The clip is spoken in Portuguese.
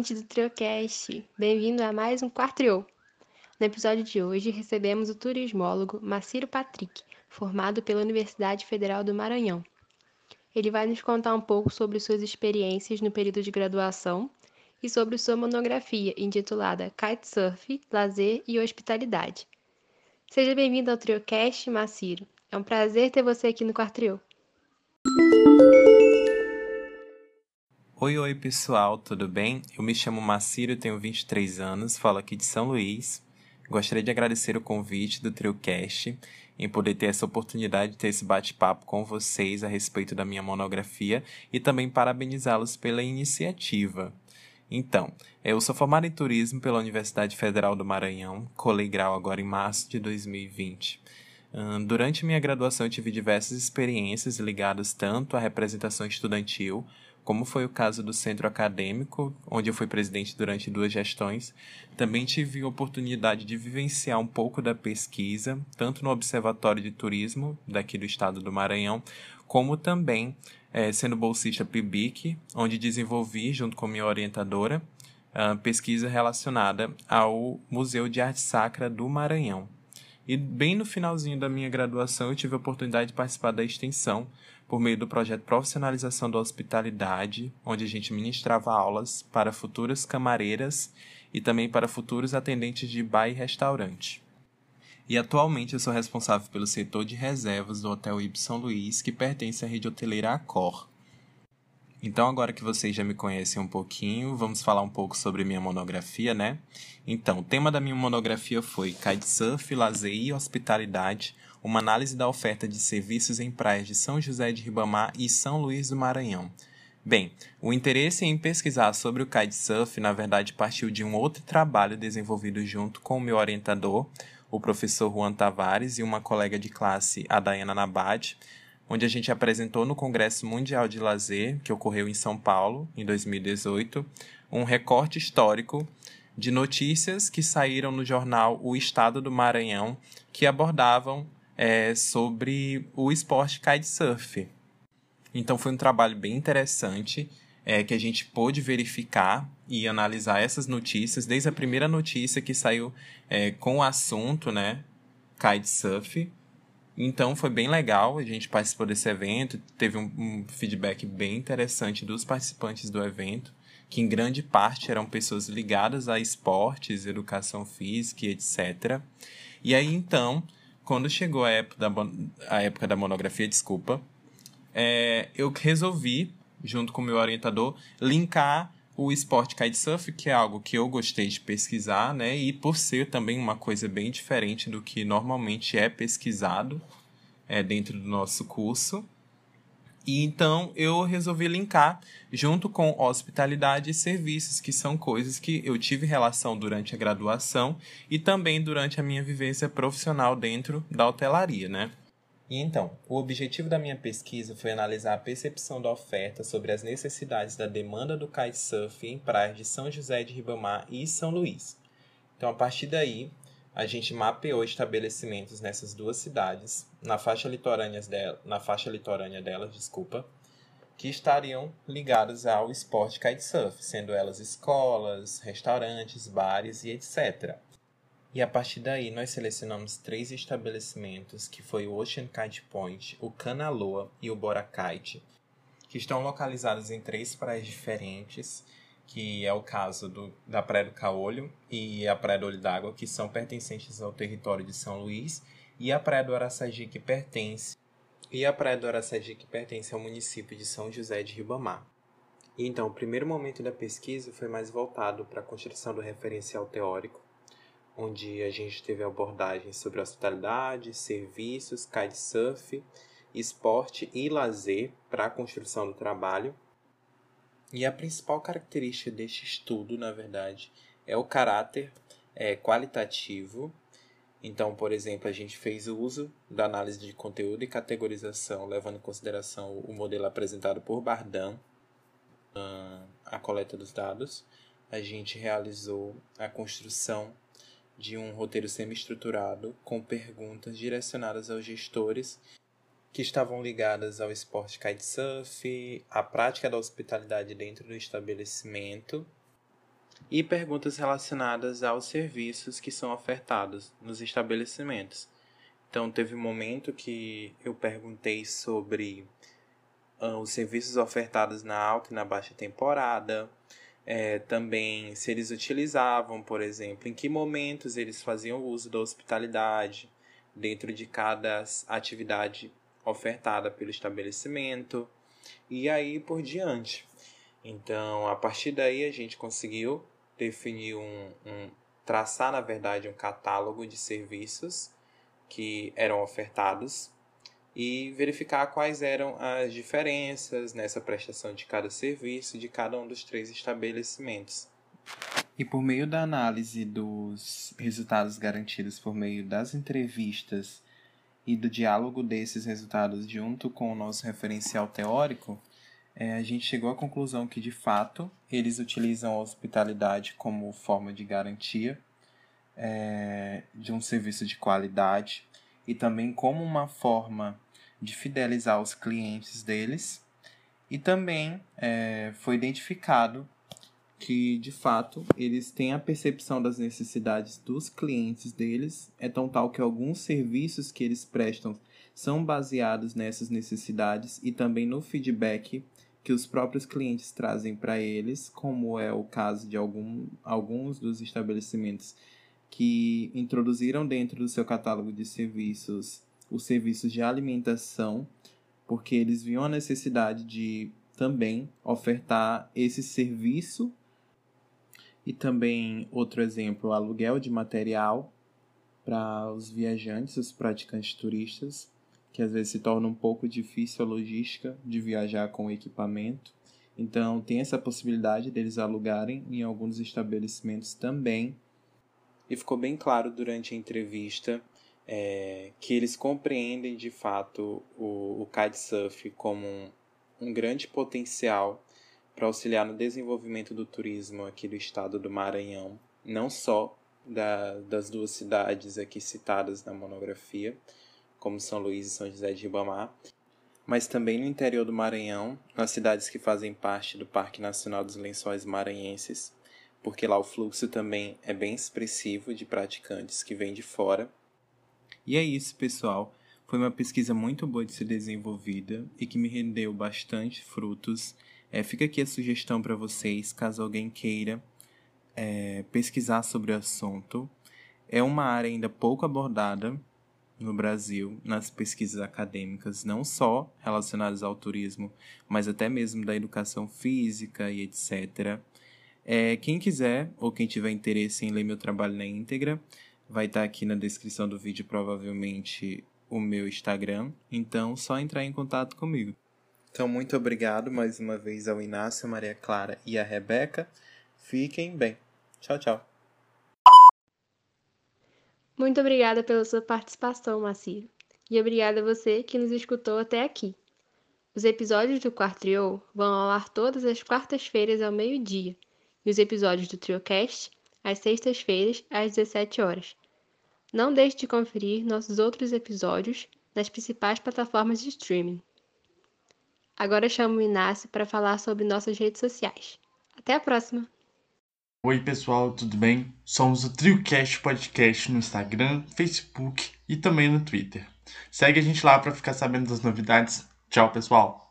ouvinte do Triocast! Bem-vindo a mais um Quartrio! No episódio de hoje, recebemos o turismólogo Maciro Patrick, formado pela Universidade Federal do Maranhão. Ele vai nos contar um pouco sobre suas experiências no período de graduação e sobre sua monografia intitulada Kitesurf, Lazer e Hospitalidade. Seja bem-vindo ao Triocast, Maciro. É um prazer ter você aqui no Quartrio. Oi, oi pessoal, tudo bem? Eu me chamo Maciro, tenho 23 anos, falo aqui de São Luís. Gostaria de agradecer o convite do TrioCast em poder ter essa oportunidade de ter esse bate-papo com vocês a respeito da minha monografia e também parabenizá-los pela iniciativa. Então, eu sou formado em turismo pela Universidade Federal do Maranhão, colei grau agora em março de 2020. Durante minha graduação, tive diversas experiências ligadas tanto à representação estudantil como foi o caso do centro acadêmico, onde eu fui presidente durante duas gestões, também tive a oportunidade de vivenciar um pouco da pesquisa, tanto no Observatório de Turismo daqui do estado do Maranhão, como também é, sendo bolsista PIBIC, onde desenvolvi, junto com minha orientadora, pesquisa relacionada ao Museu de Arte Sacra do Maranhão. E bem no finalzinho da minha graduação eu tive a oportunidade de participar da extensão por meio do projeto Profissionalização da Hospitalidade, onde a gente ministrava aulas para futuras camareiras e também para futuros atendentes de bar e restaurante. E atualmente eu sou responsável pelo setor de reservas do Hotel Ibis São Luís, que pertence à rede hoteleira Accor. Então, agora que vocês já me conhecem um pouquinho, vamos falar um pouco sobre minha monografia, né? Então, o tema da minha monografia foi Kitesurf, Lazer e Hospitalidade, uma análise da oferta de serviços em praias de São José de Ribamar e São Luís do Maranhão. Bem, o interesse em pesquisar sobre o kitesurf, na verdade, partiu de um outro trabalho desenvolvido junto com o meu orientador, o professor Juan Tavares, e uma colega de classe, a Dayana Nabad, onde a gente apresentou no Congresso Mundial de Lazer, que ocorreu em São Paulo, em 2018, um recorte histórico de notícias que saíram no jornal O Estado do Maranhão, que abordavam é, sobre o esporte kitesurf. Então foi um trabalho bem interessante é, que a gente pôde verificar e analisar essas notícias, desde a primeira notícia que saiu é, com o assunto, né, kitesurf, então foi bem legal, a gente participou desse evento, teve um, um, feedback bem interessante dos participantes do evento, que em grande parte eram pessoas ligadas a esportes, educação física etc. E aí então, quando chegou a época da, a época da monografia, desculpa, é, eu resolvi, junto com o meu orientador, linkar o esporte kitesurf, que é algo que eu gostei de pesquisar, né? E por ser também uma coisa bem diferente do que normalmente é pesquisado é, dentro do nosso curso. E então eu resolvi linkar junto com hospitalidade e serviços, que são coisas que eu tive relação durante a graduação e também durante a minha vivência profissional dentro da hotelaria, né? E então, o objetivo da minha pesquisa foi analisar a percepção da oferta sobre as necessidades da demanda do kitesurf em praias de São José de Ribamar e São Luís. Então, a partir daí, a gente mapeou estabelecimentos nessas duas cidades, na faixa litorânea, dela, na faixa litorânea delas, desculpa, que estariam ligados ao esporte kitesurf, sendo elas escolas, restaurantes, bares e etc. E a partir daí nós selecionamos três estabelecimentos, que foi o Ocean Kite Point, o Canaloa e o Boracite, que estão localizados em três praias diferentes, que é o caso do, da Praia do Caolho e a Praia do Olho d'Água, que são pertencentes ao território de São Luís, e a Praia do Araçagi, que pertence e a Praia do Araçagi, que pertence ao município de São José de Ribamar. Então, o primeiro momento da pesquisa foi mais voltado para a construção do referencial teórico, onde a gente teve abordagens sobre hospitalidade, serviços, kitesurf, esporte e lazer para a construção do trabalho. E a principal característica deste estudo, na verdade, é o caráter é, qualitativo. Então, por exemplo, a gente fez o uso da análise de conteúdo e categorização, levando em consideração o modelo apresentado por Bardam, a coleta dos dados. A gente realizou a construção de um roteiro semi-estruturado com perguntas direcionadas aos gestores que estavam ligadas ao esporte kitesurf, à prática da hospitalidade dentro do estabelecimento e perguntas relacionadas aos serviços que são ofertados nos estabelecimentos. Então, teve um momento que eu perguntei sobre uh, os serviços ofertados na alta e na baixa temporada, é, também se eles utilizavam, por exemplo, em que momentos eles faziam uso da hospitalidade dentro de cada atividade ofertada pelo estabelecimento e aí por diante. Então, a partir daí a gente conseguiu definir um, um traçar na verdade um catálogo de serviços que eram ofertados e verificar quais eram as diferenças nessa prestação de cada serviço de cada um dos três estabelecimentos. E por meio da análise dos resultados garantidos por meio das entrevistas e do diálogo desses resultados junto com o nosso referencial teórico, é, a gente chegou à conclusão que, de fato, eles utilizam a hospitalidade como forma de garantia é, de um serviço de qualidade e também como uma forma de fidelizar os clientes deles. E também é, foi identificado que, de fato, eles têm a percepção das necessidades dos clientes deles, é tão tal que alguns serviços que eles prestam são baseados nessas necessidades e também no feedback que os próprios clientes trazem para eles, como é o caso de algum, alguns dos estabelecimentos que introduziram dentro do seu catálogo de serviços os serviços de alimentação, porque eles viam a necessidade de também ofertar esse serviço e também outro exemplo, aluguel de material para os viajantes, os praticantes turistas, que às vezes se torna um pouco difícil a logística de viajar com equipamento. Então, tem essa possibilidade deles alugarem em alguns estabelecimentos também. E ficou bem claro durante a entrevista é, que eles compreendem de fato o, o kitesurf como um, um grande potencial para auxiliar no desenvolvimento do turismo aqui do estado do Maranhão, não só da, das duas cidades aqui citadas na monografia, como São Luís e São José de Ribamar, mas também no interior do Maranhão, nas cidades que fazem parte do Parque Nacional dos Lençóis Maranhenses, porque lá o fluxo também é bem expressivo de praticantes que vêm de fora. E é isso, pessoal. Foi uma pesquisa muito boa de ser desenvolvida e que me rendeu bastante frutos. É, fica aqui a sugestão para vocês, caso alguém queira é, pesquisar sobre o assunto. É uma área ainda pouco abordada, no Brasil nas pesquisas acadêmicas, não só relacionadas ao turismo, mas até mesmo da educação física e etc. É, quem quiser ou quem tiver interesse em ler meu trabalho na íntegra, vai estar aqui na descrição do vídeo provavelmente o meu Instagram, então só entrar em contato comigo. Então, muito obrigado mais uma vez ao Inácio, Maria Clara e a Rebeca. Fiquem bem. Tchau, tchau. Muito obrigada pela sua participação, Macir. E obrigada a você que nos escutou até aqui. Os episódios do Quarto Trio vão ao ar todas as quartas-feiras ao meio-dia e os episódios do TrioCast às sextas-feiras às 17 horas. Não deixe de conferir nossos outros episódios nas principais plataformas de streaming. Agora chamo o Inácio para falar sobre nossas redes sociais. Até a próxima! Oi pessoal, tudo bem? Somos o TrioCast Podcast no Instagram, Facebook e também no Twitter. Segue a gente lá para ficar sabendo das novidades. Tchau pessoal!